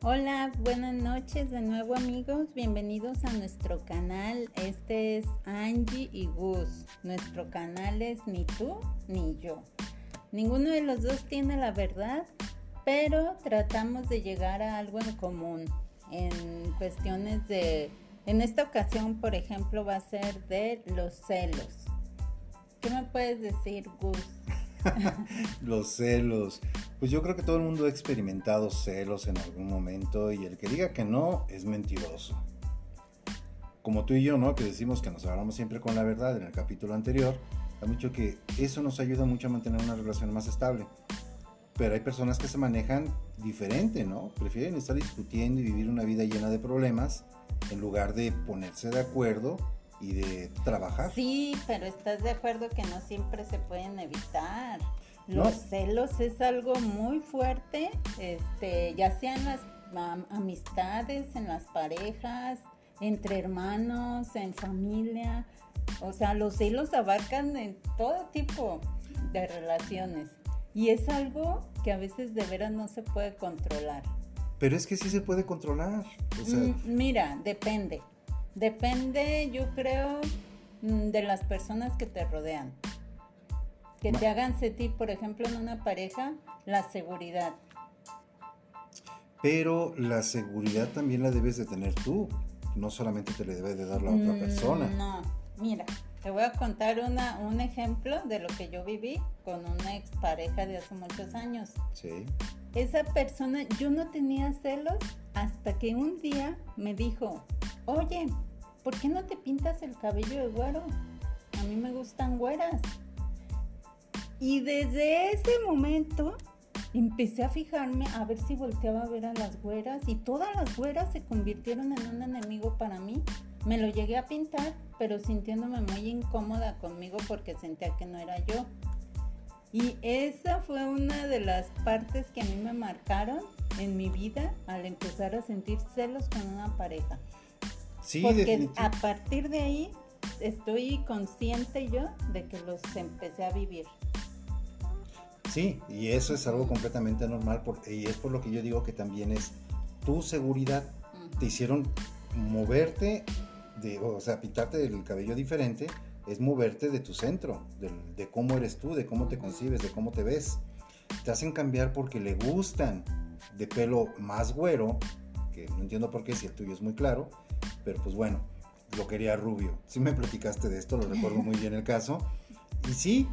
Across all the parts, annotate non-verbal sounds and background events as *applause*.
Hola, buenas noches de nuevo amigos, bienvenidos a nuestro canal. Este es Angie y Gus. Nuestro canal es ni tú ni yo. Ninguno de los dos tiene la verdad, pero tratamos de llegar a algo en común en cuestiones de... En esta ocasión, por ejemplo, va a ser de los celos. ¿Qué me puedes decir, Gus? *laughs* los celos. Pues yo creo que todo el mundo ha experimentado celos en algún momento y el que diga que no es mentiroso. Como tú y yo, ¿no? Que decimos que nos hablamos siempre con la verdad en el capítulo anterior, hay mucho que eso nos ayuda mucho a mantener una relación más estable. Pero hay personas que se manejan diferente, ¿no? Prefieren estar discutiendo y vivir una vida llena de problemas en lugar de ponerse de acuerdo y de trabajar. Sí, pero estás de acuerdo que no siempre se pueden evitar. Los celos es algo muy fuerte, este, ya sean las amistades, en las parejas, entre hermanos, en familia. O sea, los celos abarcan en todo tipo de relaciones. Y es algo que a veces de veras no se puede controlar. Pero es que sí se puede controlar. Mm, mira, depende. Depende, yo creo, mm, de las personas que te rodean. Que te hagan sentir, por ejemplo, en una pareja, la seguridad. Pero la seguridad también la debes de tener tú. No solamente te le debe de dar la otra mm, persona. No, mira, te voy a contar una, un ejemplo de lo que yo viví con una expareja de hace muchos años. Sí. Esa persona, yo no tenía celos hasta que un día me dijo, oye, ¿por qué no te pintas el cabello de güero? A mí me gustan güeras. Y desde ese momento empecé a fijarme a ver si volteaba a ver a las güeras y todas las güeras se convirtieron en un enemigo para mí. Me lo llegué a pintar, pero sintiéndome muy incómoda conmigo porque sentía que no era yo. Y esa fue una de las partes que a mí me marcaron en mi vida al empezar a sentir celos con una pareja. Sí, Porque a partir de ahí estoy consciente yo de que los empecé a vivir. Sí, y eso es algo completamente normal y es por lo que yo digo que también es tu seguridad. Te hicieron moverte, de, o sea, pintarte el cabello diferente, es moverte de tu centro, de, cómo eres tú, de cómo te concibes, de cómo te ves. Te hacen cambiar porque le gustan de pelo más güero, que no entiendo por qué si el tuyo es muy claro, pero pues bueno, lo quería rubio. Sí me platicaste de esto, lo recuerdo muy bien el caso. Y sí,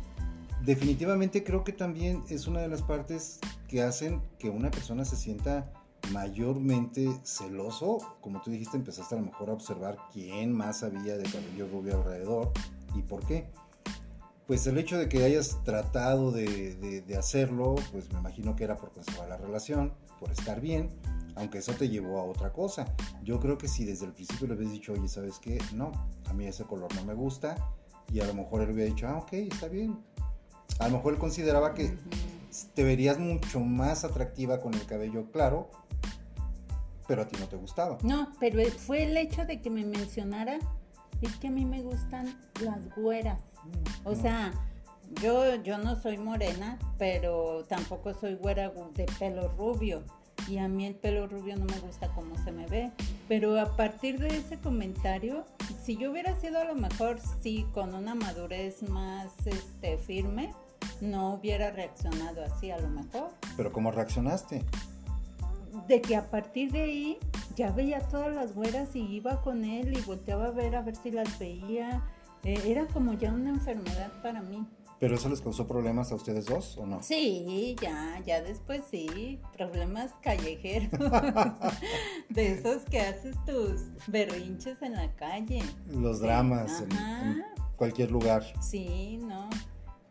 definitivamente creo que también es una de las partes que hacen que una persona se sienta mayormente celoso. Como tú dijiste, empezaste a lo mejor a observar quién más había de cabello rubio alrededor y por qué. Pues el hecho de que hayas tratado de, de hacerlo, pues me imagino que era por conservar la relación, por estar bien aunque eso te llevó a otra cosa. Yo creo que si desde el principio le habías dicho, oye, ¿sabes qué? No, a mí ese color no me gusta, y a lo mejor él hubiera dicho, ah, ok, está bien. A lo mejor él consideraba que te verías mucho más atractiva con el cabello claro, pero a ti no te gustaba. No, pero fue el hecho de que me mencionara, es que a mí me gustan las güeras. O sea, yo, yo no soy morena, pero tampoco soy güera de pelo rubio y a mí el pelo rubio no me gusta como se me ve. Pero a partir de ese comentario, si yo hubiera sido a lo mejor sí con una madurez más este, firme, no hubiera reaccionado así a lo mejor. Pero ¿cómo reaccionaste? De que a partir de ahí ya veía todas las güeras y iba con él y volteaba a ver a ver si las veía. Eh, era como ya una enfermedad para mí. ¿Pero eso les causó problemas a ustedes dos o no? Sí, ya, ya después sí, problemas callejeros, *laughs* de esos que haces tus berrinches en la calle. Los dramas en, cualquier lugar. Sí, no.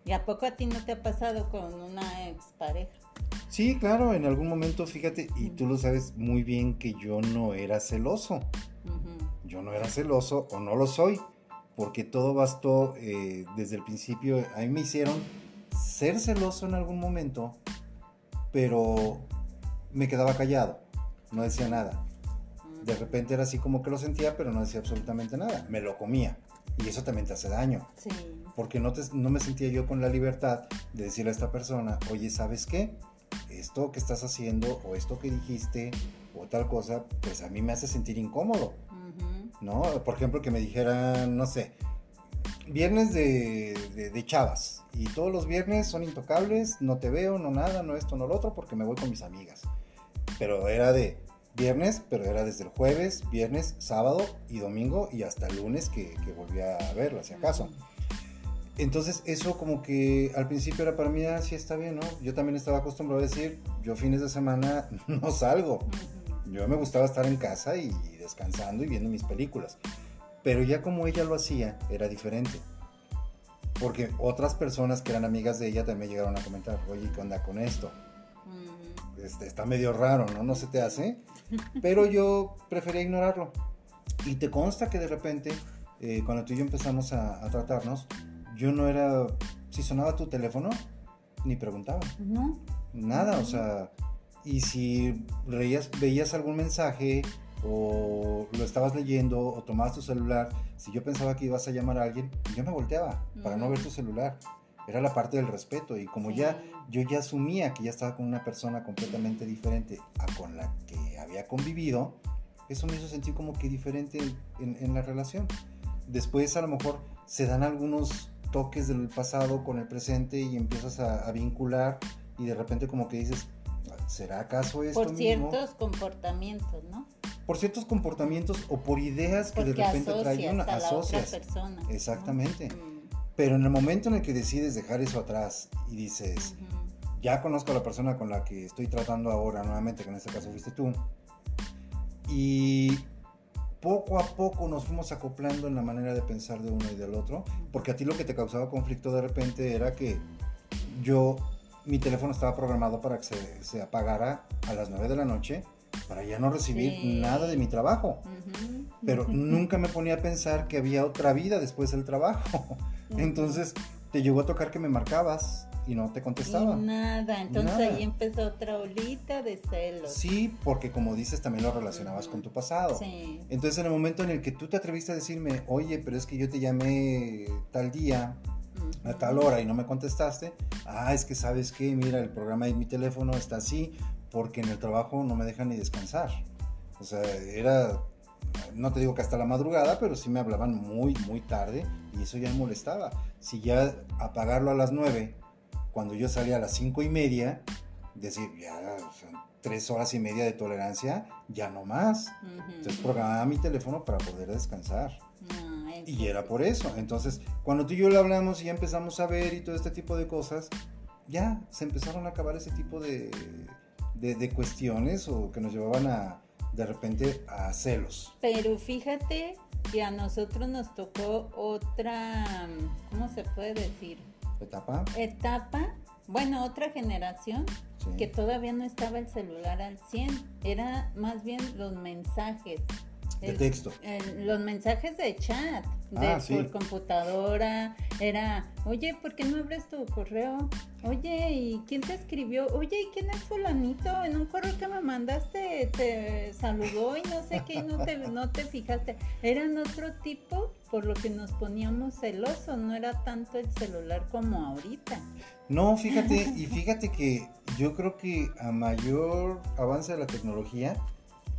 ¿Y a poco a ti no te ha pasado con una expareja? Sí, claro, en algún momento, fíjate, y tú lo sabes muy bien que yo no era celoso. Yo no era celoso o no lo soy porque todo bastó eh, desde el principio. A mí me hicieron ser celoso en algún momento, pero me quedaba callado, no decía nada. De repente era así como que lo sentía, pero no decía absolutamente nada. Me lo comía. Y eso también te hace daño. Sí. Porque no, no me sentía yo con la libertad de decirle a esta persona, oye, ¿sabes qué? esto que estás haciendo o esto que dijiste o tal cosa, pues a mí me hace sentir incómodo. ¿No? Por ejemplo, que me dijeran, no sé, viernes de, de, chavas y todos los viernes son intocables, no te veo, no nada, no esto, no lo otro, porque me voy con mis amigas. Pero era de viernes, pero era desde el jueves, viernes, sábado y domingo y hasta el lunes que, que volví a verla, si acaso. Entonces eso como que al principio era para mí, ah, está bien, ¿no? Yo también estaba acostumbrado a decir, yo fines de semana *laughs* no salgo. Yo me gustaba estar en casa y descansando y viendo mis películas. Pero ya como ella lo hacía, era diferente. Porque otras personas que eran amigas de ella también llegaron a comentar, oye, ¿qué onda con esto? este, está medio raro, ¿no? No se te hace. *laughs* Pero yo prefería ignorarlo. Y te consta que de repente, eh, cuando tú y yo empezamos a, a tratarnos, yo no era, si sonaba tu teléfono, ni preguntaba. No. Nada, o sea, y si veías, veías algún mensaje o lo estabas leyendo o tomabas tu celular, si yo pensaba que ibas a llamar a alguien, yo me volteaba para no ver tu celular. Era la parte del respeto y como ya yo ya asumía que ya estaba con una persona completamente diferente a con la que había convivido, eso me hizo sentir como que diferente en, en la relación. Después a lo mejor se dan algunos toques del pasado con el presente y empiezas a, vincular y de repente como que dices, ¿será acaso esto Por ciertos comportamientos, ¿no? Por ciertos comportamientos o por ideas que de repente traen una asocias. persona, Exactamente. Mm. Pero en el momento en el que decides dejar eso atrás y dices, ya conozco a la persona con la que estoy tratando ahora nuevamente, que en este caso fuiste tú, y poco a poco nos fuimos acoplando en la manera de pensar de uno y del otro, porque a ti lo que te causaba conflicto de repente era que yo, mi teléfono estaba programado para que se, apagara a las 9 de la noche para ya no recibir nada de mi trabajo. Pero *laughs* nunca me ponía a pensar que había otra vida después del trabajo. Entonces te llegó a tocar que me marcabas y no te contestaba. nada, entonces ahí empezó otra olita de celos. Sí, porque como dices, también lo relacionabas con tu pasado. Sí. Entonces en el momento en el que tú te atreviste a decirme, oye, pero es que yo te llamé tal día, a tal hora y no me contestaste, ah, es que sabes que, mira, el programa de mi teléfono está así porque en el trabajo no me dejan ni descansar. O sea, era, no te digo que hasta la madrugada, pero sí me hablaban muy, muy tarde y eso ya me molestaba. Si ya apagarlo a las nueve cuando yo salía a las cinco y media, decir, ya tres horas y media de tolerancia, ya no más. Entonces programaba mi teléfono para poder descansar. Ah, y era por eso. Entonces, cuando tú y yo le hablamos y ya empezamos a ver y todo este tipo de cosas, ya se empezaron a acabar ese tipo de, de, cuestiones o que nos llevaban a, de repente, a celos. Pero fíjate que a nosotros nos tocó otra, ¿cómo se puede decir? Etapa. Etapa, bueno, otra generación que todavía no estaba el celular al 100, era más bien los mensajes. De texto. los mensajes de chat, de ah, por computadora, era, oye, ¿por qué no abres tu correo? Oye, ¿y quién te escribió? Oye, ¿y quién es fulanito? En un correo que me mandaste te saludó y no sé qué, y no te, no te fijaste. Eran otro tipo por lo que nos poníamos celosos, no era tanto el celular como ahorita. No, fíjate, y fíjate que yo creo que a mayor avance de la tecnología,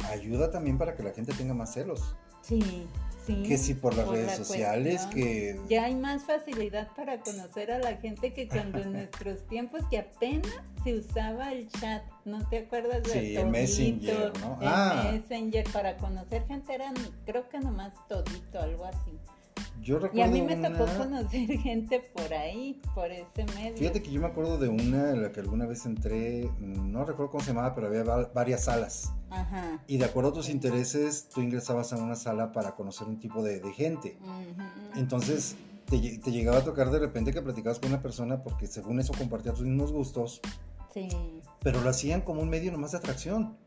ayuda también para que la gente tenga más celos. Sí, sí. Que si por las redes sociales, que... Ya hay más facilidad para conocer a la gente que cuando en *laughs* nuestros tiempos que apenas se usaba el chat, ¿no te acuerdas de Sí, el Messenger, ¿no? El ah. Messenger, para conocer gente eran, creo que nomás todito, algo así y a mí me tocó conocer *laughs* gente por ahí, por ese medio. Fíjate que yo me acuerdo de una en la que alguna vez entré, no recuerdo cómo se llamaba, pero había varias salas. Ajá. Y de acuerdo a tus intereses, tú ingresabas a una sala para conocer un tipo de, gente. Entonces, te, llegaba a tocar de repente que platicabas con una persona porque según eso compartía tus mismos gustos. Sí. Pero lo hacían como un medio nomás de atracción.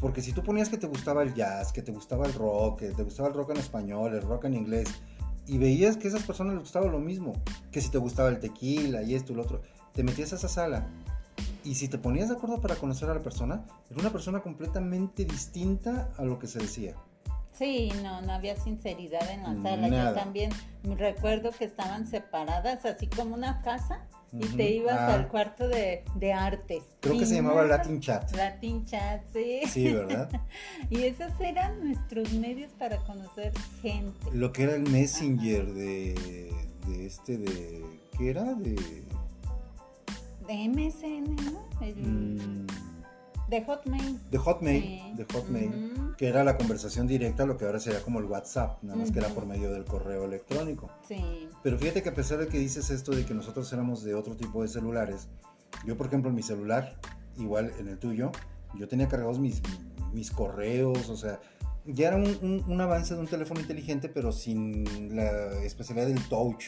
Porque si tú ponías que te gustaba el jazz, que te gustaba el rock, que te gustaba el rock en español, el rock en inglés, y veías que a esas personas les gustaba lo mismo, que si te gustaba el tequila y esto y lo otro, te metías a esa sala. Y si te ponías de acuerdo para conocer a la persona, era una persona completamente distinta a lo que se decía. Sí, no, no había sinceridad en la sala. Nada. Yo también recuerdo que estaban separadas, así como una casa, y te ibas Ah. al cuarto de, de artes. Creo que se llamaba. Latin Chat. Latin Chat, sí. Sí, ¿verdad? *laughs* Y esos eran nuestros medios para conocer gente. Lo que era el Messenger de, de este de ¿qué era? De De MSN, ¿no? El- mm, De Hotmail. de Hotmail, Sí. de Hotmail, que era la conversación directa, lo que ahora sería como el WhatsApp, nada más que era por medio del correo electrónico. Sí. Pero fíjate que a pesar de que dices esto de que nosotros éramos de otro tipo de celulares, yo por ejemplo en mi celular, igual en el tuyo, yo tenía cargados mis, mis correos, o sea, ya era un, un- un avance de un teléfono inteligente, pero sin la especialidad del touch,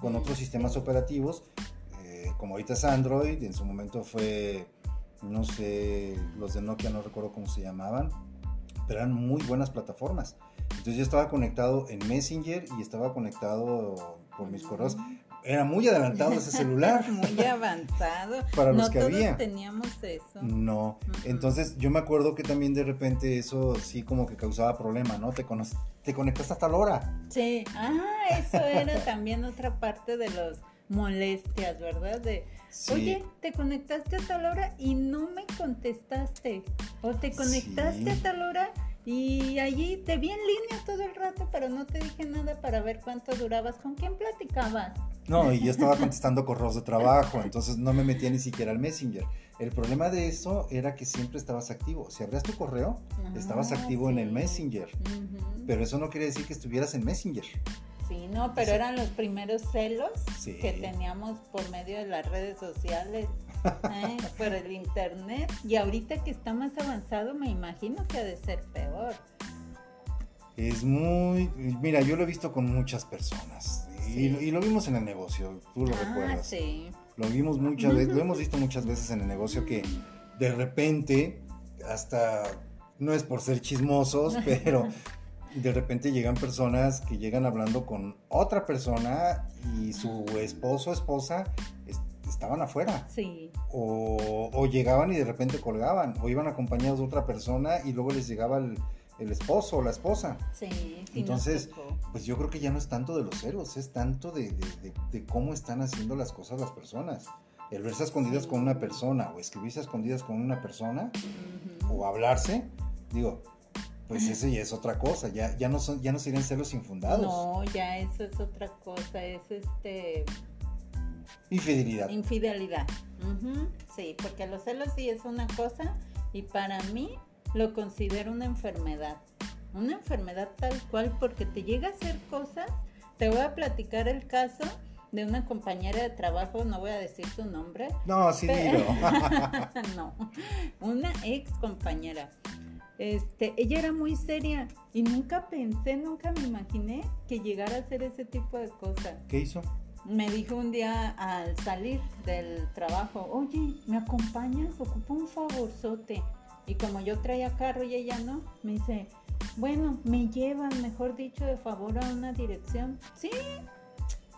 con otros sistemas operativos, eh, como ahorita es Android, en su momento fue, no sé, los de Nokia no recuerdo cómo se llamaban, pero eran muy buenas plataformas. Entonces yo estaba conectado en Messenger y estaba conectado por mis correos. Era muy adelantado ese celular. *laughs* Muy avanzado. Para los que todos había. teníamos eso. No, entonces yo me acuerdo que también de repente eso sí como que causaba problema, ¿no? Te, te conectas hasta la hora. Sí, ah, eso era también otra parte de los molestias, ¿verdad? De, Sí. oye, te conectaste a tal hora y no me contestaste. O te conectaste Sí. a tal hora y allí te vi en línea todo el rato, pero no te dije nada para ver cuánto durabas. ¿Con quién platicabas? No, y yo estaba contestando correos de trabajo, entonces no me metía ni siquiera al Messenger. El problema de eso era que siempre estabas activo. Si abrías tu correo, estabas Ah, activo en el. Messenger. Pero eso no quiere decir que estuvieras en Messenger. Sí, no, pero Sí. eran los primeros celos Sí. que teníamos por medio de las redes sociales, ¿eh? *laughs* por el internet. Y ahorita que está más avanzado, me imagino que ha de ser peor. Es muy... Mira, yo lo he visto con muchas personas. Y, y lo vimos en el negocio, tú lo ah, recuerdas. sí. Lo vimos muchas veces, lo hemos visto muchas veces en el negocio que de repente, hasta no es por ser chismosos, *laughs* pero de repente llegan personas que llegan hablando con otra persona y su esposo o esposa es- estaban afuera. Sí, O, o llegaban y de repente colgaban, o iban acompañados de otra persona y luego les llegaba el, el esposo o la esposa. sí, sí. Entonces. Pues yo creo que ya no es tanto de los celos, es tanto de, de- de- de cómo están haciendo las cosas las personas. El verse a escondidas Sí. con una persona o escribirse a escondidas con una persona o hablarse, digo, pues eso ya es otra cosa, ya, ya, no, son, ya no serían celos infundados. No, ya eso es otra cosa, es este Infidelidad. infidelidad. Sí, porque los celos sí es una cosa y para mí lo considero una enfermedad. Una enfermedad tal cual porque te llega a hacer cosas. Te voy a platicar el caso de una compañera de trabajo, no voy a decir su nombre. No, sí, Pe- dilo. *laughs* no, una ex compañera. Este, ella era muy seria y nunca pensé, nunca me imaginé que llegara a hacer ese tipo de cosas ¿Qué hizo? me dijo un día al salir del trabajo, oye, ¿me acompañas? Ocupo un favorzote. Y como yo traía carro y ella no, me dice, bueno, me llevan, mejor dicho, de favor a una dirección. Sí,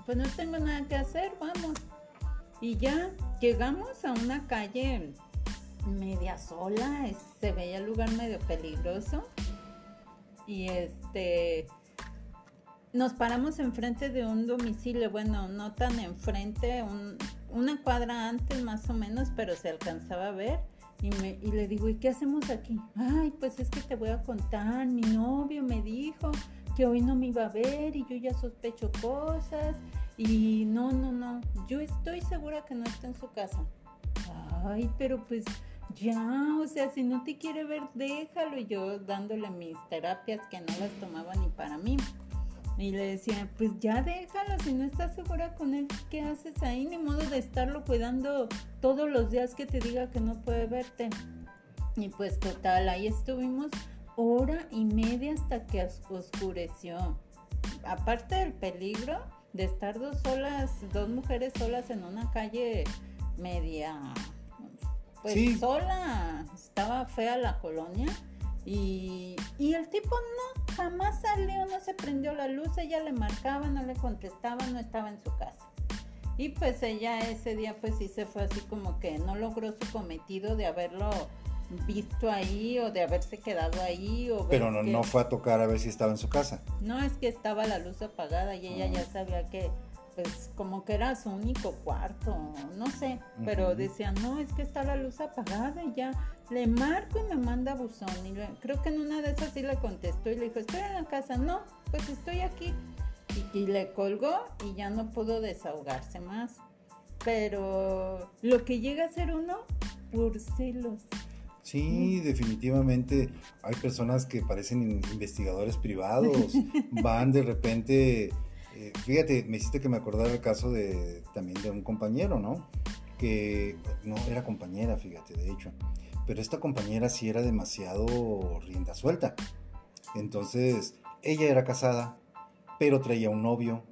pues no tengo nada que hacer, vamos. Y ya llegamos a una calle media sola, se veía el lugar medio peligroso. Y este, nos paramos enfrente de un domicilio, bueno, no tan enfrente, un- una cuadra antes más o menos, pero se alcanzaba a ver. Y, me, y le digo, ¿y qué hacemos aquí? Ay, pues es que te voy a contar, mi novio me dijo que hoy no me iba a ver y yo ya sospecho cosas. Y no, no, no, yo estoy segura que no está en su casa. Ay, pero pues ya, o sea, si no te quiere ver, déjalo. Y yo dándole mis terapias que no las tomaba ni para mí. Y le decía, pues ya déjalo, si no estás segura con él, ¿qué haces ahí? Ni modo de estarlo cuidando todos los días que te diga que no puede verte. Y pues total, ahí estuvimos hora y media hasta que os- oscureció. Aparte del peligro de estar dos solas, dos mujeres solas en una calle media, pues Sí. sola, estaba fea la colonia. Y, y el tipo no, jamás salió, no se prendió la luz, ella le marcaba, no le contestaba, no estaba en su casa. Y pues ella ese día pues sí se fue así como que no logró su cometido de haberlo visto ahí o de haberse quedado ahí. O Pero no, no fue a tocar a ver si estaba en su casa. No, es que estaba la luz apagada y ella ya sabía que pues como que era su único cuarto, no sé, pero decía, no, es que está la luz apagada y ya le marco y me manda buzón. Y creo que en una de esas sí le contestó y le dijo, estoy en la casa, no, pues estoy aquí. Y, le colgó y ya no pudo desahogarse más. Pero lo que llega a ser uno por celos. Sí, definitivamente hay personas que parecen investigadores privados, *laughs* van de repente eh, fíjate, me hiciste que me acordara el caso de también de un compañero, ¿no? Que no era compañera, fíjate, de hecho. Pero esta compañera sí era demasiado rienda suelta. Entonces, ella era casada, pero traía un novio.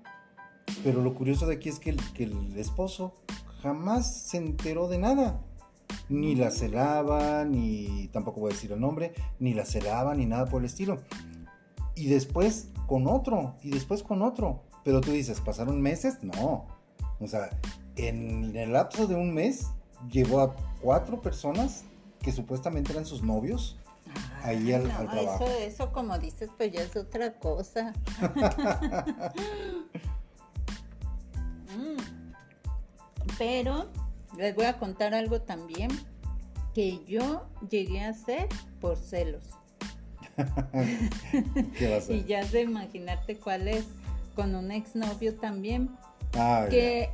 Pero lo curioso de aquí es que el, que el esposo jamás se enteró de nada. Ni la celaba, ni tampoco voy a decir el nombre, ni la celaba, ni nada por el estilo. Y después con otro, y después con otro. Pero tú dices, ¿pasaron meses? No. O sea, en el lapso de un mes llevó a cuatro personas que supuestamente eran sus novios ahí al, trabajo. Eso, eso, como dices, pues ya es otra cosa. *laughs* Mm. Pero les voy a contar algo también que yo llegué a hacer por celos. *laughs* ¿Qué a *laughs* y ya de imaginarte cuál es con un exnovio también, ah, que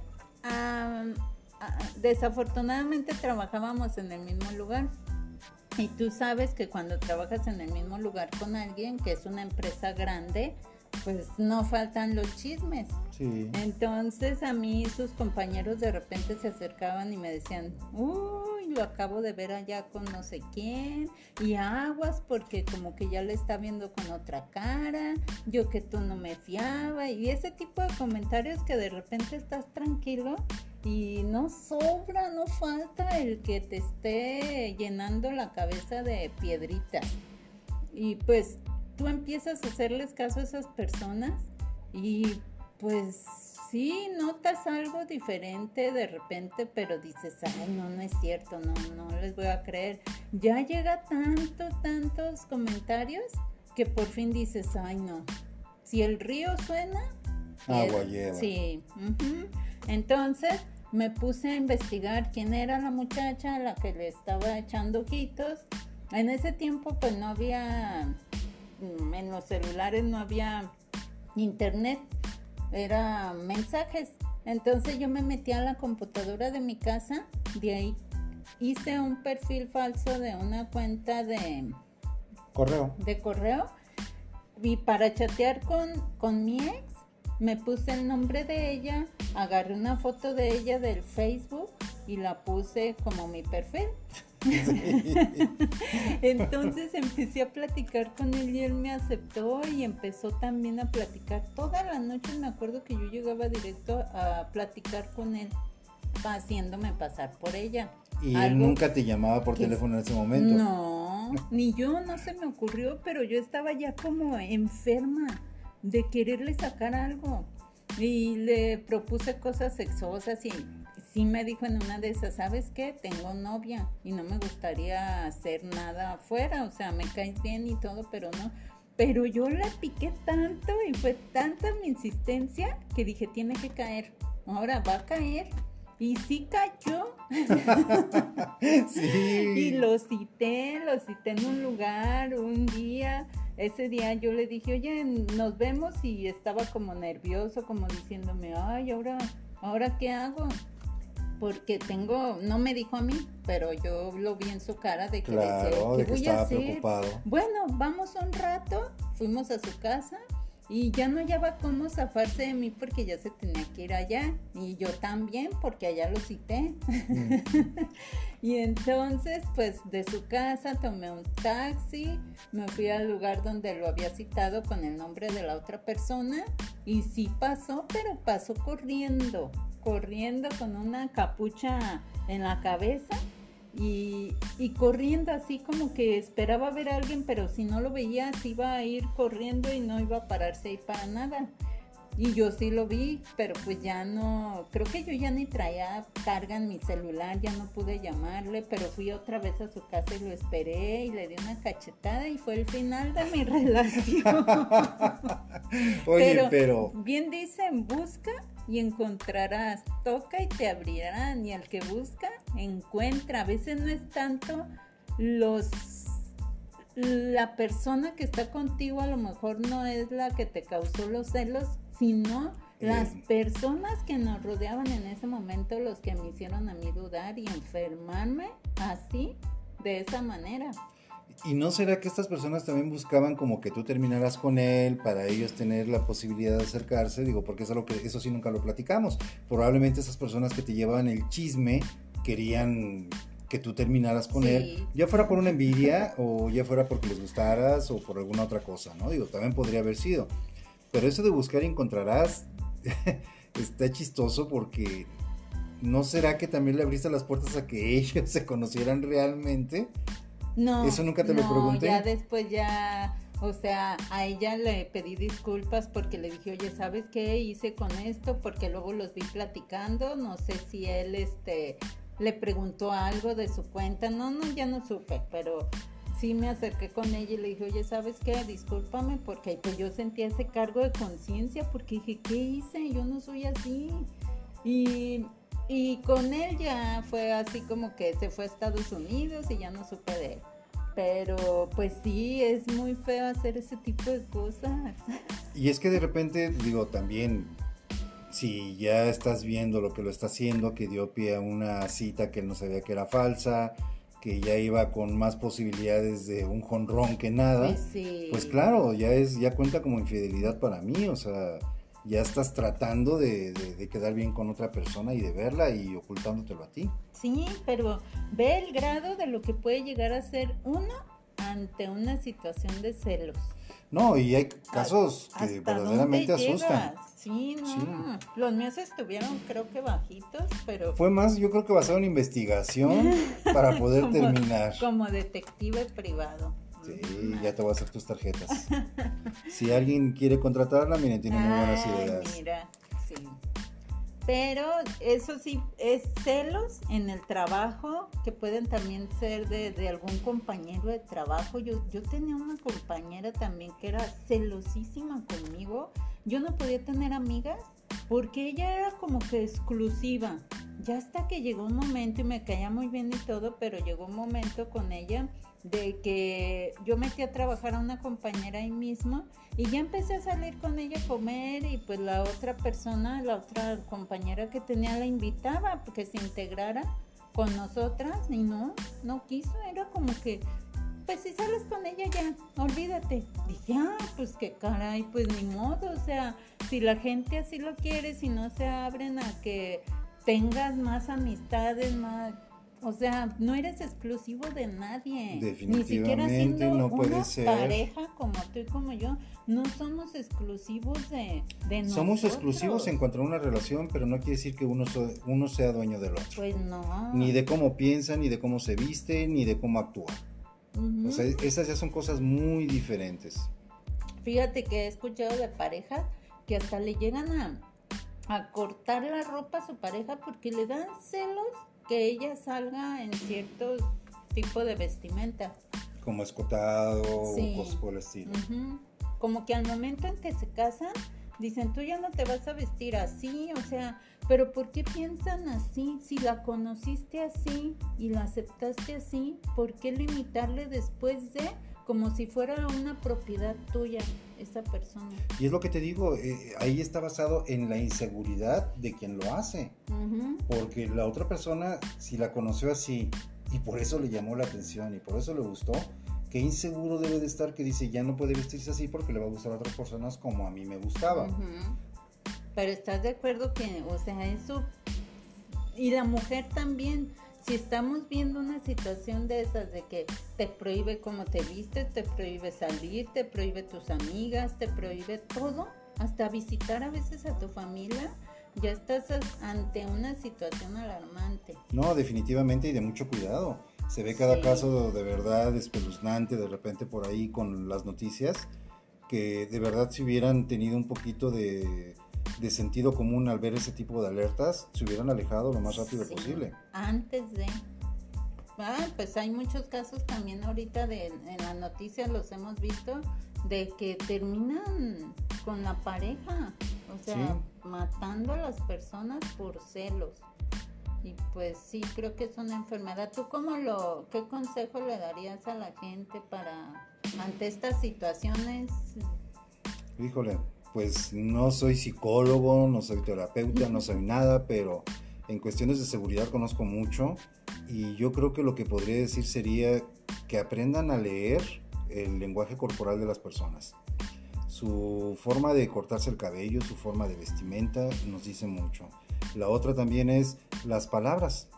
desafortunadamente trabajábamos en el mismo lugar. Y tú sabes que cuando trabajas en el mismo lugar con alguien, que es una empresa grande, pues no faltan los chismes. Entonces a mí sus compañeros de repente se acercaban y me decían, uy, lo acabo de ver allá con no sé quién, y aguas porque como que ya le está viendo con otra cara, yo que tú no me fiaba, y ese tipo de comentarios que de repente estás tranquilo y no sobra, no falta el que te esté llenando la cabeza de piedrita. Y pues tú empiezas a hacerles caso a esas personas y pues sí, notas algo diferente de repente, pero dices, ay, no, no es cierto, no, no les voy a creer. Ya llega tantos, tantos comentarios que por fin dices, ay, no. Si el río suena, agua lleva. Sí. Entonces me puse a investigar quién era la muchacha a la que le estaba echando ojitos. En ese tiempo, pues no había, en los celulares no había internet era mensajes. Entonces yo me metí a la computadora de mi casa, de ahí hice un perfil falso de una cuenta de correo. De correo. Y para chatear con, con mi ex, me puse el nombre de ella, agarré una foto de ella del Facebook y la puse como mi perfil. *laughs* *laughs* Entonces empecé a platicar con él y él me aceptó y empezó también a platicar. Toda la noche me acuerdo que yo llegaba directo a platicar con él, haciéndome pasar por ella. ¿Y él nunca te llamaba por teléfono en ese momento? No, ni yo, no se me ocurrió, pero yo estaba ya como enferma de quererle sacar algo. Y le propuse cosas sexosas y sí me dijo en una de esas, ¿sabes qué? Tengo novia y no me gustaría hacer nada afuera, o sea, me caes bien y todo, pero no. Pero yo la piqué tanto y fue tanta mi insistencia que dije, tiene que caer. Ahora va a caer. Y sí cayó. *laughs* sí. Y lo cité, lo cité en un lugar, un día. Ese día yo le dije, oye, nos vemos y estaba como nervioso, como diciéndome, ay, ahora, ahora qué hago porque tengo, no me dijo a mí, pero yo lo vi en su cara de que claro, ¿qué voy a hacer? Preocupado. Bueno, vamos un rato, fuimos a su casa y ya no hallaba cómo zafarse de mí porque ya se tenía que ir allá y yo también porque allá lo cité. Mm. *laughs* y entonces, pues de su casa tomé un taxi, me fui al lugar donde lo había citado con el nombre de la otra persona y sí pasó, pero pasó corriendo corriendo con una capucha en la cabeza y, corriendo así como que esperaba ver a alguien, pero si no lo veía, se iba a ir corriendo y no iba a pararse ahí para nada. Y yo sí lo vi, pero pues ya no, creo que yo ya ni traía carga en mi celular, ya no pude llamarle, pero fui otra vez a su casa y lo esperé y le di una cachetada y fue el final de mi *laughs* relación. *laughs* Oye, pero, Bien dicen, busca y encontrarás, toca y te abrirán, y el que busca, encuentra. A veces no es tanto los la persona que está contigo a lo mejor no es la que te causó los celos, sino las personas que nos rodeaban en ese momento los que me hicieron a mí dudar y enfermarme así, de esa manera. ¿y no será que estas personas también buscaban como que tú terminaras con él para ellos tener la posibilidad de acercarse? Digo, porque es algo que eso sí nunca lo platicamos. Probablemente esas personas que te llevaban el chisme querían que tú terminaras con Sí. él, ya fuera por una envidia o ya fuera porque les gustaras o por alguna otra cosa, ¿no? Digo, también podría haber sido. Pero eso de buscar y encontrarás *laughs* está chistoso porque ¿no será que también le abriste las puertas a que *laughs* ellos se conocieran realmente? No. Eso nunca te lo pregunté. Ya después ya, o sea, a ella le pedí disculpas porque le dije, oye, ¿sabes qué hice con esto? Porque luego los vi platicando, no sé si él, este, le preguntó algo de su cuenta, no, no, ya no supe, pero sí me acerqué con ella y le dije, oye, ¿sabes qué? Discúlpame porque pues yo sentía ese cargo de conciencia porque dije, ¿qué hice? Yo no soy así. Y, y con él ya fue así como que se fue a Estados Unidos y ya no supe de él. Pero pues sí, es muy feo hacer ese tipo de cosas. *laughs* Y es que de repente, digo, también, si ya estás viendo lo que lo está haciendo, que dio pie a una cita que él no sabía que era falsa, que ya iba con más posibilidades de un jonrón que nada, Pues sí. pues claro, ya es, ya cuenta como infidelidad para mí, o sea, ya estás tratando de, de- de quedar bien con otra persona y de verla y ocultándotelo a ti. Sí, pero ve el grado de lo que puede llegar a ser uno ante una situación de celos. No, y hay casos que ¿Hasta verdaderamente asustan. Sí, no. Sí. Los míos estuvieron creo que bajitos, pero Fue más, yo creo que basado en investigación *laughs* para poder Como- terminar. como detective privado. Sí, ya te voy a hacer tus tarjetas. *laughs* Si alguien quiere contratarla, miren, tiene muy buenas ideas. Mira, sí. Pero eso sí, es celos en el trabajo, que pueden también ser de, de algún compañero de trabajo. Yo, yo tenía una compañera también que era celosísima conmigo. Yo no podía tener amigas porque ella era como que exclusiva. Ya hasta que llegó un momento y me caía muy bien y todo, pero llegó un momento con ella de que yo metí a trabajar a una compañera ahí mismo y ya empecé a salir con ella a comer y pues la otra persona, la otra compañera que tenía la invitaba que se integrara con nosotras y no, no quiso, era como que, pues si sales con ella ya, olvídate. Dije, ah, pues qué caray, pues ni modo, o sea, si la gente así lo quiere, si no se abren a que tengas más amistades, más... O sea, no eres exclusivo de nadie. Ni siquiera Definitivamente siendo no puede una ser. pareja como tú y como yo, no somos exclusivos de, de Somos nosotros. exclusivos en cuanto a una relación, pero no quiere decir que uno, so- uno sea dueño del otro. Pues no. Ni de cómo piensa, ni de cómo se viste, ni de cómo actúa. O sea, esas ya son cosas muy diferentes. Fíjate que he escuchado de parejas que hasta le llegan a, a cortar la ropa a su pareja porque le dan celos que ella salga en cierto tipo de vestimenta. Como escotado Sí. o cosas por el estilo. Como que al momento en que se casan, dicen, tú ya no te vas a vestir así, o sea, pero ¿por qué piensan así? Si la conociste así y la aceptaste así, ¿por qué limitarle después de como si fuera una propiedad tuya esa persona? Y es lo que te digo, eh, ahí está basado en la inseguridad de quien lo hace. Porque la otra persona, si la conoció así y por eso le llamó la atención y por eso le gustó, qué inseguro debe de estar que dice ya no puede vestirse así porque le va a gustar a otras personas como a mí me gustaba. Pero estás de acuerdo que, o sea, eso... Y la mujer también, si estamos viendo una situación de esas, de que te prohíbe cómo te vistes, te prohíbe salir, te prohíbe tus amigas, te prohíbe todo, hasta visitar a veces a tu familia, ya estás ante una situación alarmante. No, definitivamente y de mucho cuidado. Se ve cada Sí. caso de verdad espeluznante de repente por ahí con las noticias, que de verdad si hubieran tenido un poquito de, de sentido común al ver ese tipo de alertas se hubieran alejado lo más rápido posible. Antes de... Ah, pues hay muchos casos también ahorita de, en las noticias los hemos visto de que terminan con la pareja, o sea, matando a las personas por celos. Y pues sí, creo que es una enfermedad. ¿Tú cómo lo, qué consejo le darías a la gente para, ante estas situaciones? Híjole, pues no soy psicólogo, no soy terapeuta, no soy nada, pero en cuestiones de seguridad conozco mucho y yo creo que lo que podría decir sería que aprendan a leer el lenguaje corporal de las personas. Su forma de cortarse el cabello, su forma de vestimenta nos dice mucho. La otra también es las palabras.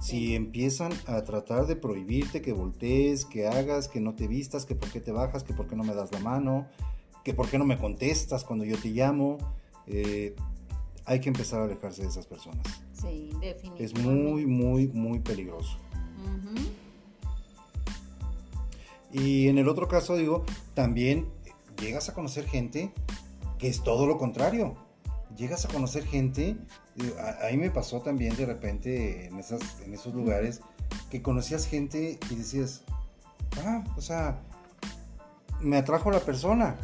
Si empiezan a tratar de prohibirte que voltees, que hagas, que no te vistas, que por qué te bajas, que por qué no me das la mano, que por qué no me contestas cuando yo te llamo, eh, hay que empezar a alejarse de esas personas. Sí, definitivamente. Es muy, muy, muy peligroso. Y en el otro caso, digo, también llegas a conocer gente que es todo lo contrario. Llegas a conocer gente, ahí me pasó también de repente en, esas, en esos lugares, que conocías gente y decías, ah, o sea, me atrajo la persona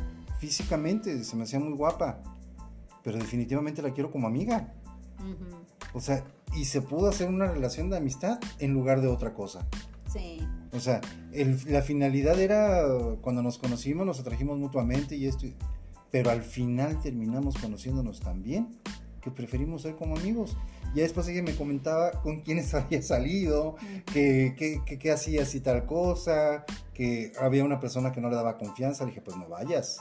físicamente, se me hacía muy guapa, pero definitivamente la quiero como amiga. O sea, y se pudo hacer una relación de amistad en lugar de otra cosa. Sí. O sea, la finalidad era cuando nos conocimos, nos atrajimos mutuamente y esto, pero al final terminamos conociéndonos tan bien que preferimos ser como amigos. Ya después ella me comentaba con quiénes *laughs* había salido, que, que, hacía así tal cosa, que había una persona que no le daba confianza. Le dije, pues no vayas,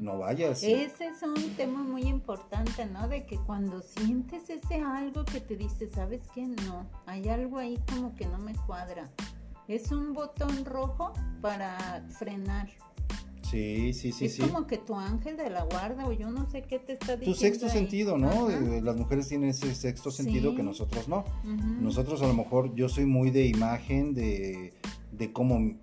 no vayas. Ese es un tema muy importante, ¿no? De que cuando sientes ese algo que te dice, ¿sabes qué? No, hay algo ahí como que no me cuadra. Es un botón rojo para frenar. Sí, sí, sí, es como que tu ángel de la guarda o yo no sé qué te está diciendo. Tu sexto sentido, ¿no? las mujeres tienen ese sexto sentido que nosotros no. Nosotros a lo mejor, yo soy muy de imagen, de, de cómo,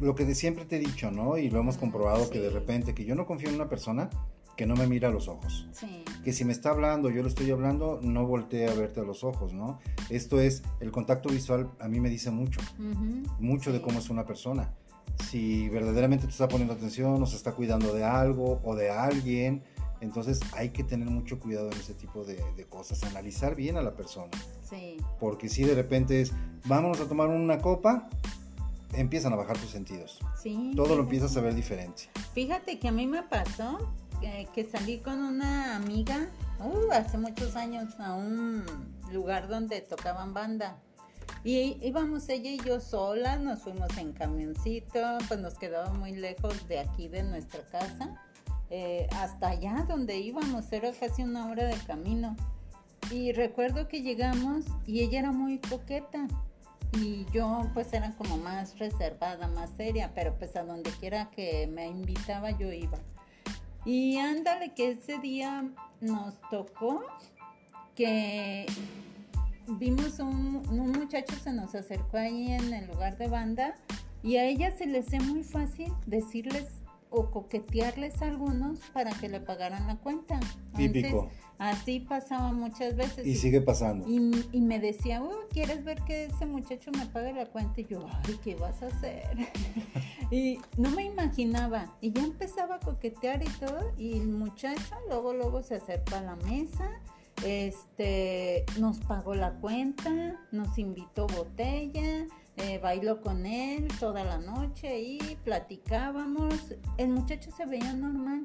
lo que de siempre te he dicho, ¿no? Y lo hemos comprobado que de repente, que yo no confío en una persona que no me mira a los ojos. Sí. Que si me está hablando, yo lo estoy hablando, no voltee a verte a los ojos, ¿no? Esto es, el contacto visual a mí me dice mucho, mucho de cómo es una persona si verdaderamente te está poniendo atención o se está cuidando de algo o de alguien. Entonces hay que tener mucho cuidado en ese tipo de, cosas, analizar bien a la persona. Sí. Porque si de repente es, vámonos a tomar una copa, empiezan a bajar tus sentidos. Sí. Todo lo empiezas a ver diferente. Fíjate que a mí me pasó eh, que salí con una amiga uh, hace muchos años a un lugar donde tocaban banda y íbamos ella y yo solas, nos fuimos en camioncito, pues nos quedaba muy lejos de aquí, de nuestra casa, eh, hasta allá donde íbamos, era casi una hora de camino. Y recuerdo que llegamos y ella era muy coqueta y yo pues era como más reservada, más seria, pero pues a donde quiera que me invitaba yo iba. Y ándale que ese día nos tocó que vimos un, un muchacho se nos acercó ahí en el lugar de banda y a ella se le hace muy fácil decirles o coquetearles a algunos para que le pagaran la cuenta. Típico. así pasaba muchas veces. Y, sigue pasando. Y, y me decía, ¿quieres ver que ese muchacho me pague la cuenta? Y yo, ay, ¿qué vas a hacer? *laughs* y no me imaginaba. Y ya empezaba a coquetear y todo. Y el muchacho luego, luego se acercó a la mesa este, nos pagó la cuenta, nos invitó botella, eh, bailó con él toda la noche y platicábamos. El muchacho se veía normal.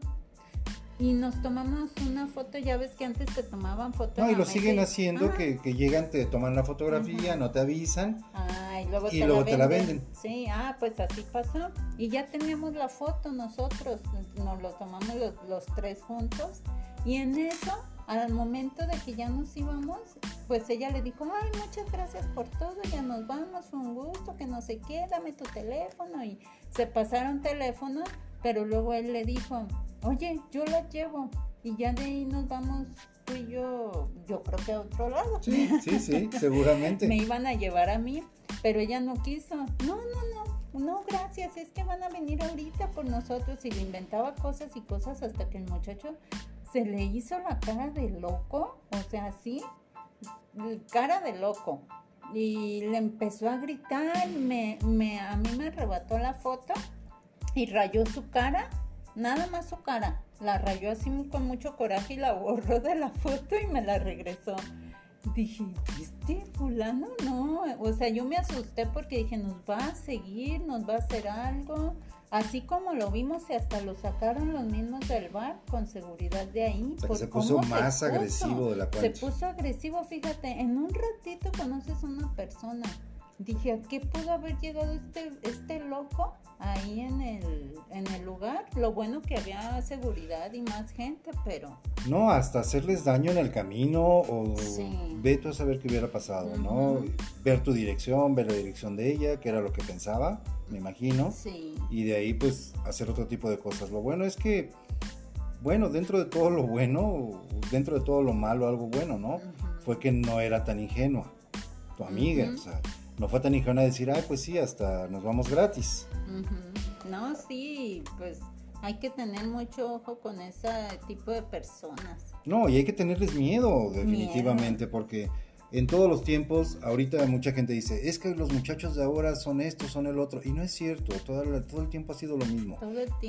Y nos tomamos una foto, ya ves que antes te tomaban fotos. No, y lo siguen haciendo, que, llegan, te toman la fotografía, no te avisan. Ah, y luego, te, la venden. Sí, ah, pues así pasó. Y ya teníamos la foto nosotros, nos lo tomamos los, los tres juntos. Y en eso al momento de que ya nos íbamos, pues ella le dijo, ay, muchas gracias por todo, ya nos vamos, fue un gusto, que no sé qué, dame tu teléfono. Y se pasaron teléfonos, pero luego él le dijo, oye, yo la llevo. Y ya de ahí nos vamos tú y yo, yo creo que a otro lado. Sí, sí, sí, *laughs* seguramente. Me iban a llevar a mí, pero ella no quiso. No, no, no, no, gracias, es que van a venir ahorita por nosotros. Y le inventaba cosas y cosas hasta que el muchacho se le hizo la cara de loco, o sea, así, cara de loco. Y le empezó a gritar, me, me, a mí me arrebató la foto y rayó su cara, nada más su cara. La rayó así con mucho coraje y la borró de la foto y me la regresó. Dije, ¿este fulano? No, o sea, yo me asusté porque dije, nos va a seguir, nos va a hacer algo. Así como lo vimos y hasta lo sacaron los mismos del bar con seguridad de ahí. se puso más agresivo de la cuenta. Se puso agresivo, fíjate, en un ratito conoces a una persona dije, ¿a qué pudo haber llegado este, este loco ahí en el, en el lugar? Lo bueno que había seguridad y más gente, pero... No, hasta hacerles daño en el camino o ve tú a saber qué hubiera pasado, ¿no? Ver tu dirección, ver la dirección de ella, que era lo que pensaba, me imagino. Sí. Y de ahí pues hacer otro tipo de cosas. Lo bueno es que, bueno, dentro de todo lo bueno, dentro de todo lo malo, algo bueno, ¿no? Fue que no era tan ingenua tu amiga, o sea no fue tan ingenua decir, ay, pues sí, hasta nos vamos gratis. No, sí, pues hay que tener mucho ojo con ese tipo de personas. No, y hay que tenerles miedo, definitivamente, porque en todos los tiempos, ahorita mucha gente dice, es que los muchachos de ahora son esto, son el otro, y no es cierto, todo, todo el tiempo ha sido lo mismo.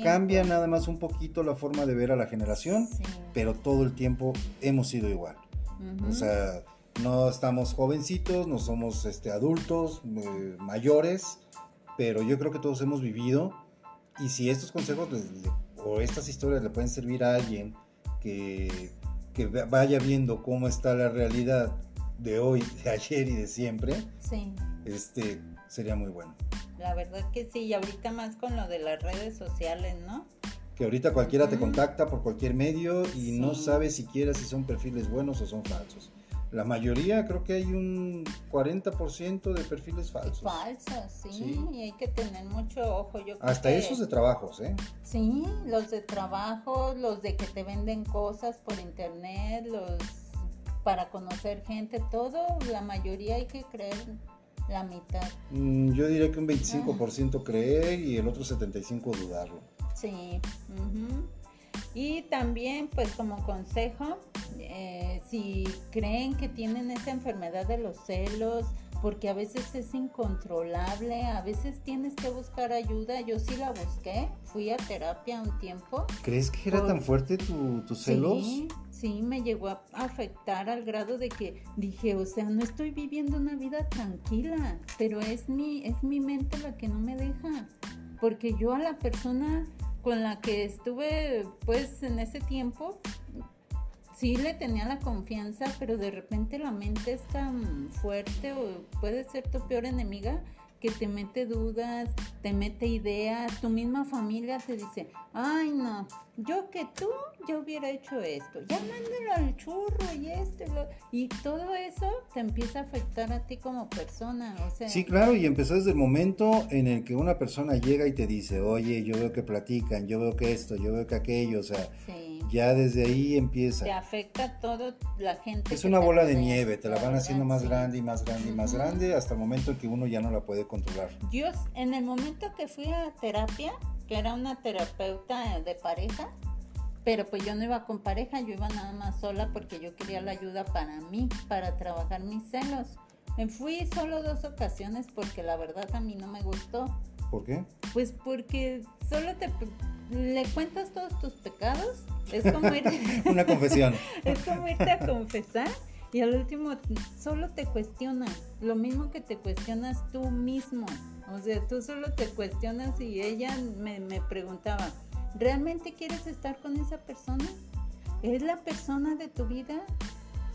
Cambia nada más un poquito la forma de ver a la generación, pero todo el tiempo hemos sido igual. O sea, no estamos jovencitos, no somos este, adultos, eh, mayores, pero yo creo que todos hemos vivido y si estos consejos o estas historias le pueden servir a alguien que, que, vaya viendo cómo está la realidad de hoy, *laughs* de ayer y de siempre, este, sería muy bueno. La verdad que sí, y ahorita más con lo de las redes sociales, ¿no? Que ahorita cualquiera te contacta por cualquier medio y no sabe siquiera si son perfiles buenos o son falsos. La mayoría, creo que hay un 40% de perfiles falsos. Falsos, sí, y hay que tener mucho ojo. Yo Hasta esos de trabajos, ¿eh? Sí, los de trabajo, los de que te venden cosas por internet, los para conocer gente, todo, la mayoría hay que creer la mitad. Mm, yo diría que un 25% creer y el otro 75% dudarlo. Sí. Y también, pues como consejo, eh, si creen que tienen esa enfermedad de los celos, porque a veces es incontrolable, a veces tienes que buscar ayuda. Yo sí la busqué, fui a terapia un tiempo. ¿Crees que era tan fuerte tu, tus celos? Sí, sí, me llegó a afectar al grado de que dije, o sea, no estoy viviendo una vida tranquila, pero es mi, es mi mente la que no me deja. Porque yo a la persona con la que estuve pues en ese tiempo, sí le tenía la confianza, pero de repente la mente es tan fuerte o puede ser tu peor enemiga que te mete dudas, te mete ideas, tu misma familia te dice, ay no, yo que tú, yo hubiera hecho esto, ya mándalo al churro y esto, y, todo eso te empieza a afectar a ti como persona, o sea. Sí, claro, y empezó desde el momento en el que una persona llega y te dice, oye, yo veo que platican, yo veo que esto, yo veo que aquello, o sea, ya desde ahí empieza. Te afecta todo la gente. Es una bola de nieve, te la van haciendo más grande y más grande y más grande hasta el momento en que uno ya no la puede controlar. Yo, en el momento que fui a terapia, que era una terapeuta de pareja, pero pues yo no iba con pareja, yo iba nada más sola porque yo quería la ayuda para mí, para trabajar mis celos. Me fui solo dos ocasiones porque la verdad a mí no me gustó. ¿Por qué? Pues porque solo te le cuentas todos tus pecados. Es como *laughs* una confesión. *laughs* es como irte a confesar y al último solo te cuestionas, lo mismo que te cuestionas tú mismo. O sea, tú solo te cuestionas y ella me, me preguntaba, ¿realmente quieres estar con esa persona? ¿Es la persona de tu vida?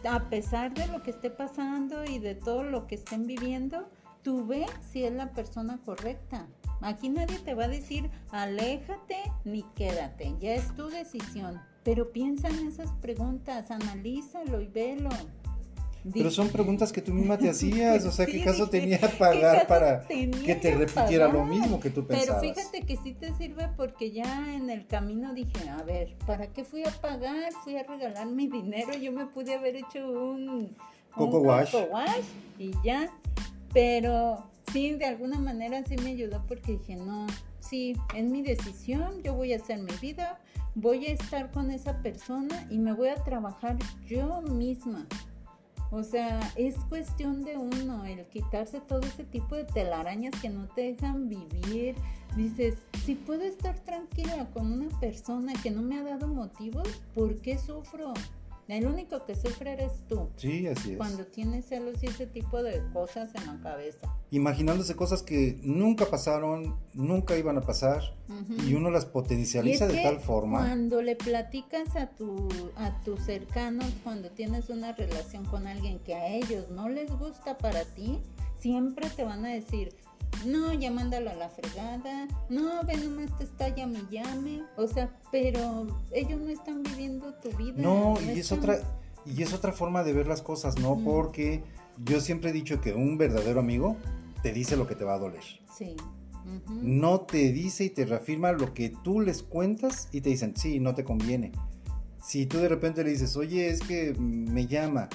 A pesar de lo que esté pasando y de todo lo que estén viviendo, tú ves si es la persona correcta. Aquí nadie te va a decir aléjate ni quédate, ya es tu decisión. Pero piensa en esas preguntas, analízalo y velo. Pero son preguntas que tú misma te hacías, o sea, ¿qué *laughs* caso tenía pagar para que te repitiera lo mismo que tú pensabas? Pero fíjate que sí te sirve porque ya en el camino dije, a ver, ¿para qué fui a pagar? Fui a regalar mi dinero, yo me pude haber hecho un Coco wash. Coco wash y ya. Pero sí, de alguna manera sí me ayudó porque dije, no, sí, es mi decisión, yo voy a hacer mi vida, voy a estar con esa persona y me voy a trabajar yo misma. O sea, es cuestión de uno, el quitarse todo ese tipo de telarañas que no te dejan vivir. Dices, si puedo estar tranquila con una persona que no me ha dado motivos, ¿por qué sufro? El único que sufre eres tú. Sí, así es. Cuando tienes celos y ese tipo de cosas en la cabeza. Imaginándose cosas que nunca pasaron, nunca iban a pasar, y uno las potencializa de tal forma. Cuando le platicas a, tu, a tus cercanos, cuando tienes una relación con alguien que a ellos no les gusta para ti, siempre te van a decir, no, ya mándalo a la fregada, no, ve nomás te está llame llame, o sea, pero ellos no están viviendo tu vida. No, y es otra, y es otra forma de ver las cosas, ¿no? Porque yo siempre he dicho que un verdadero amigo te dice lo que te va a doler. Sí. No te dice y te reafirma lo que tú les cuentas y te dicen, sí, no te conviene. Si tú de repente le dices, oye, es que me llama,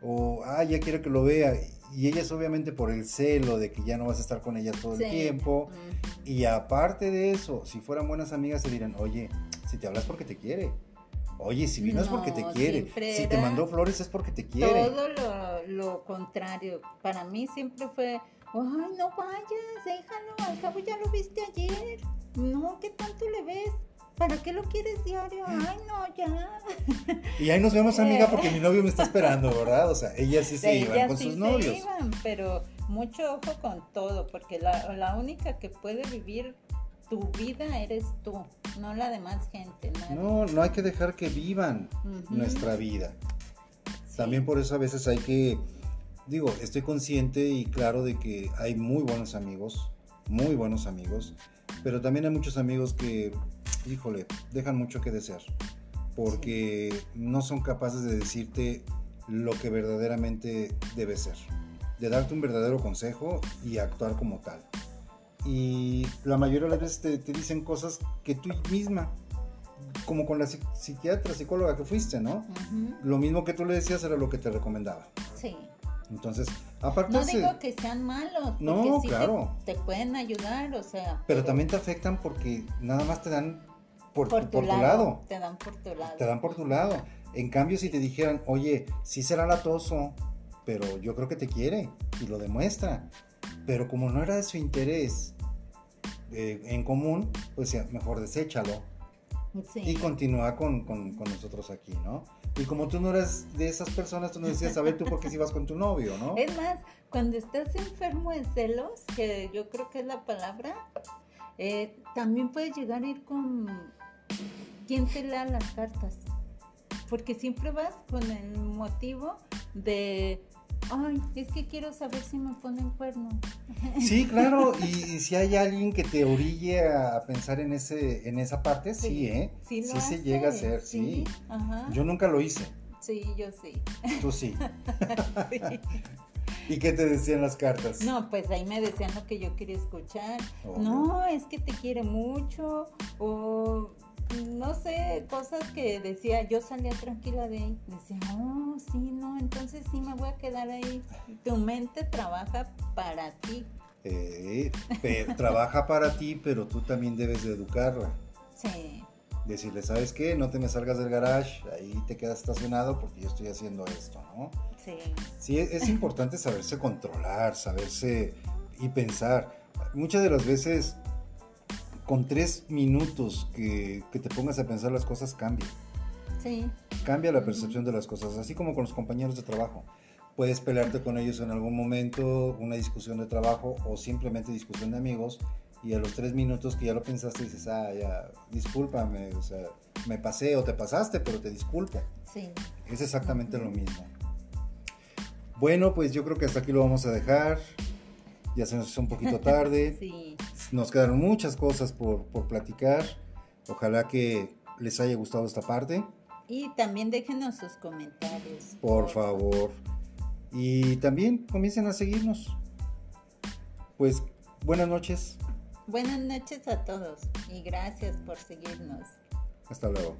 o, ah, ya quiero que lo vea, y ellas obviamente por el celo de que ya no vas a estar con ellas todo el tiempo. Y aparte de eso, si fueran buenas amigas se dirán, oye, si te hablas porque te quiere. Oye, si vino es porque te quiere. Si te mandó flores es porque te quiere. Todo lo, lo, contrario. Para mí siempre fue, ay, no vayas, déjalo, al cabo ya lo viste ayer. No, ¿qué tanto le ves? ¿Para qué lo quieres diario? Ay, no, ya. Y ahí nos vemos, amiga, porque mi novio me está esperando, ¿verdad? O sea, ellas sí se iban con sus novios. Se iban, pero mucho ojo con todo, porque la, la, única que puede vivir tu vida eres tú, no la demás gente. No, no hay que dejar que vivan nuestra vida. También por eso a veces hay que, digo, estoy consciente y claro de que hay muy buenos amigos, muy buenos amigos, pero también hay muchos amigos que híjole, dejan mucho que desear, porque no son capaces de decirte lo que verdaderamente debe ser, de darte un verdadero consejo y actuar como tal. Y la mayoría de las veces te, dicen cosas que tú misma, como con la psiquiatra, psicóloga que fuiste, ¿no? Lo mismo que tú le decías era lo que te recomendaba. Sí. Entonces, aparte... No digo que sean malos. No, claro. Te, pueden ayudar, o sea... pero, también te afectan porque nada más te dan por, tu, lado. Te dan por tu lado. Te dan por tu lado. En cambio, si te dijeran, oye, sí será latoso, pero yo creo que te quiere y lo demuestra. Pero como no era de su interés eh, en común, pues mejor deséchalo. Y continúa con, nosotros aquí, ¿no? Y como tú no eras de esas personas, tú no decías, a ver, tú por qué si vas con tu novio, ¿no? Es más, cuando estás enfermo de celos, que yo creo que es la palabra, eh, también puedes llegar a ir con quién te lea las cartas. Porque siempre vas con el motivo de, ay, es que quiero saber si me ponen cuerno. Sí, *laughs* claro, y, si hay alguien que te orille a pensar en ese en esa parte, sí, ¿eh? Sí, se llega a hacer, sí. Yo nunca lo hice. Sí, yo sí. Tú *laughs* sí. sí. ¿Y qué te decían las cartas? No, pues ahí me decían lo que yo quería escuchar. No, es que te quiere mucho. O no sé, cosas que decía, yo salía tranquila de ahí. Decía, oh, sí, no, entonces sí me voy a quedar ahí. Tu mente trabaja para ti. Eh, trabaja para ti, pero tú también debes de educarla. Sí. Decirle, ¿sabes qué? No te me salgas del garage, ahí te quedas estacionado porque yo estoy haciendo esto, ¿no? Sí. Sí, es importante saberse controlar, saberse y pensar. Muchas de las veces con tres minutos que, te pongas a pensar las cosas cambia. Sí. Cambia la percepción de las cosas, así como con los compañeros de trabajo. Puedes pelearte con ellos en algún momento, una discusión de trabajo o simplemente discusión de amigos y a los tres minutos que ya lo pensaste dices, ah, ya, discúlpame, o sea, me pasé o te pasaste, pero te disculpo. Sí. Es exactamente lo mismo. Bueno, pues yo creo que hasta aquí lo vamos a dejar. Ya se nos hizo un poquito *laughs* tarde. sí. Nos quedaron muchas cosas por, platicar. Ojalá que les haya gustado esta parte. Y también déjenos sus comentarios. Por, favor. Y también comiencen a seguirnos. Pues buenas noches. Buenas noches a todos y gracias por seguirnos. Hasta luego.